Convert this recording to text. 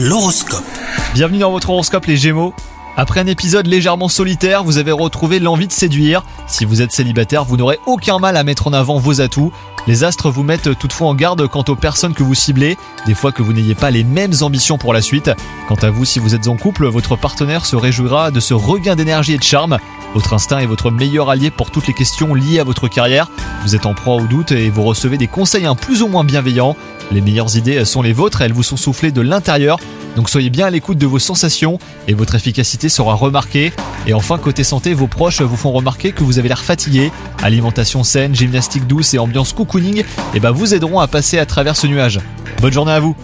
L'horoscope. Bienvenue dans votre horoscope les Gémeaux. Après un épisode légèrement solitaire, vous avez retrouvé l'envie de séduire. Si vous êtes célibataire, vous n'aurez aucun mal à mettre en avant vos atouts. Les astres vous mettent toutefois en garde quant aux personnes que vous ciblez, des fois que vous n'ayez pas les mêmes ambitions pour la suite. Quant à vous, si vous êtes en couple, votre partenaire se réjouira de ce regain d'énergie et de charme. Votre instinct est votre meilleur allié pour toutes les questions liées à votre carrière. Vous êtes en proie au doute et vous recevez des conseils un plus ou moins bienveillants. Les meilleures idées sont les vôtres, elles vous sont soufflées de l'intérieur. Donc soyez bien à l'écoute de vos sensations et votre efficacité sera remarquée. Et enfin, côté santé, vos proches vous font remarquer que vous avez l'air fatigué. Alimentation saine, gymnastique douce et ambiance cocooning eh ben, vous aideront à passer à travers ce nuage. Bonne journée à vous